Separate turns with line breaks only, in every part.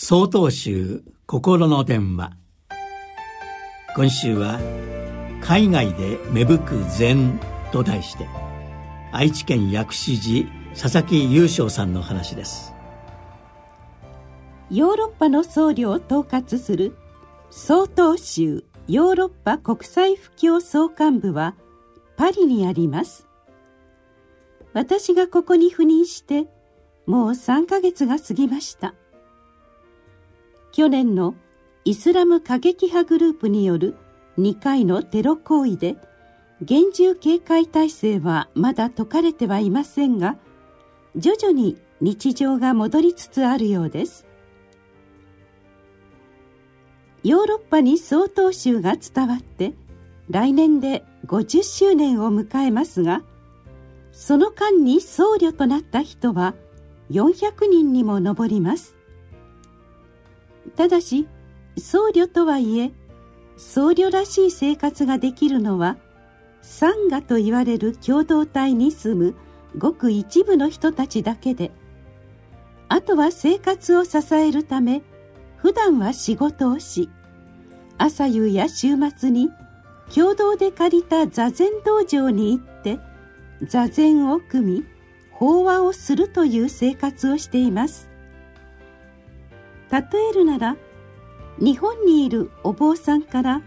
総統集心の電話。今週は「海外で芽吹く禅」と題して愛知県薬師寺佐々木優勝さんの話です。
ヨーロッパの僧侶を統括する総統集ヨーロッパ国際布教総監部はパリにあります。私がここに赴任してもう3ヶ月が過ぎました。去年のイスラム過激派グループによる2回のテロ行為で厳重警戒態勢はまだ解かれてはいませんが徐々に日常が戻りつつあるようです。ヨーロッパに総統集が伝わって来年で50周年を迎えますがその間に僧侶となった人は400人にも上ります。ただし僧侶とはいえ僧侶らしい生活ができるのはサンガと言われる共同体に住むごく一部の人たちだけであとは生活を支えるため普段は仕事をし朝夕や週末に共同で借りた座禅道場に行って座禅を組み法話をするという生活をしています。例えるなら日本にいるお坊さんから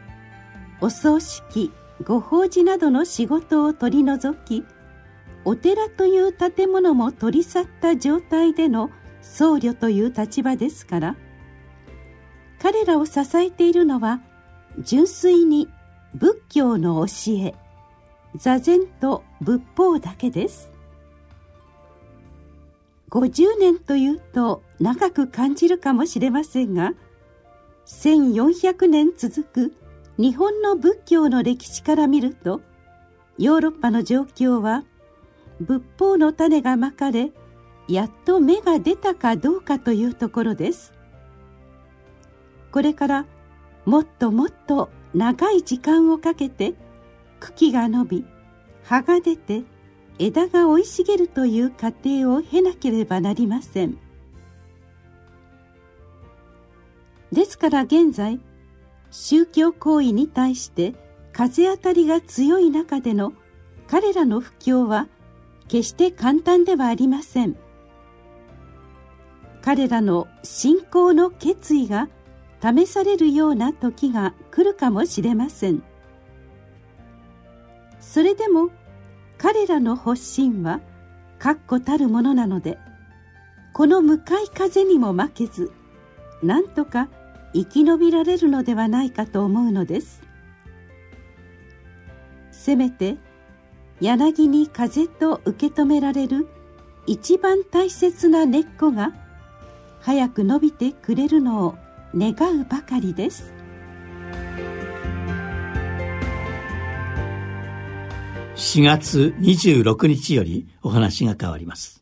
お葬式ご法事などの仕事を取り除きお寺という建物も取り去った状態での僧侶という立場ですから彼らを支えているのは純粋に仏教の教え座禅と仏法だけです。50年というと長く感じるかもしれませんが1400年続く日本の仏教の歴史から見るとヨーロッパの状況は仏法の種がまかれやっと芽が出たかどうかというところです。これからもっともっと長い時間をかけて茎が伸び葉が出て枝が生い茂るという過程を経なければなりません。ですから現在宗教行為に対して風当たりが強い中での彼らの布教は決して簡単ではありません。彼らの信仰の決意が試されるような時が来るかもしれません。それでも彼らの発信は確固たるものなのでこの向かい風にも負けずなんとか生き延びられるのではないかと思うのです。せめて柳に風と受け止められる一番大切な根っこが早く伸びてくれるのを願うばかりです。
4月26日よりお話が変わります。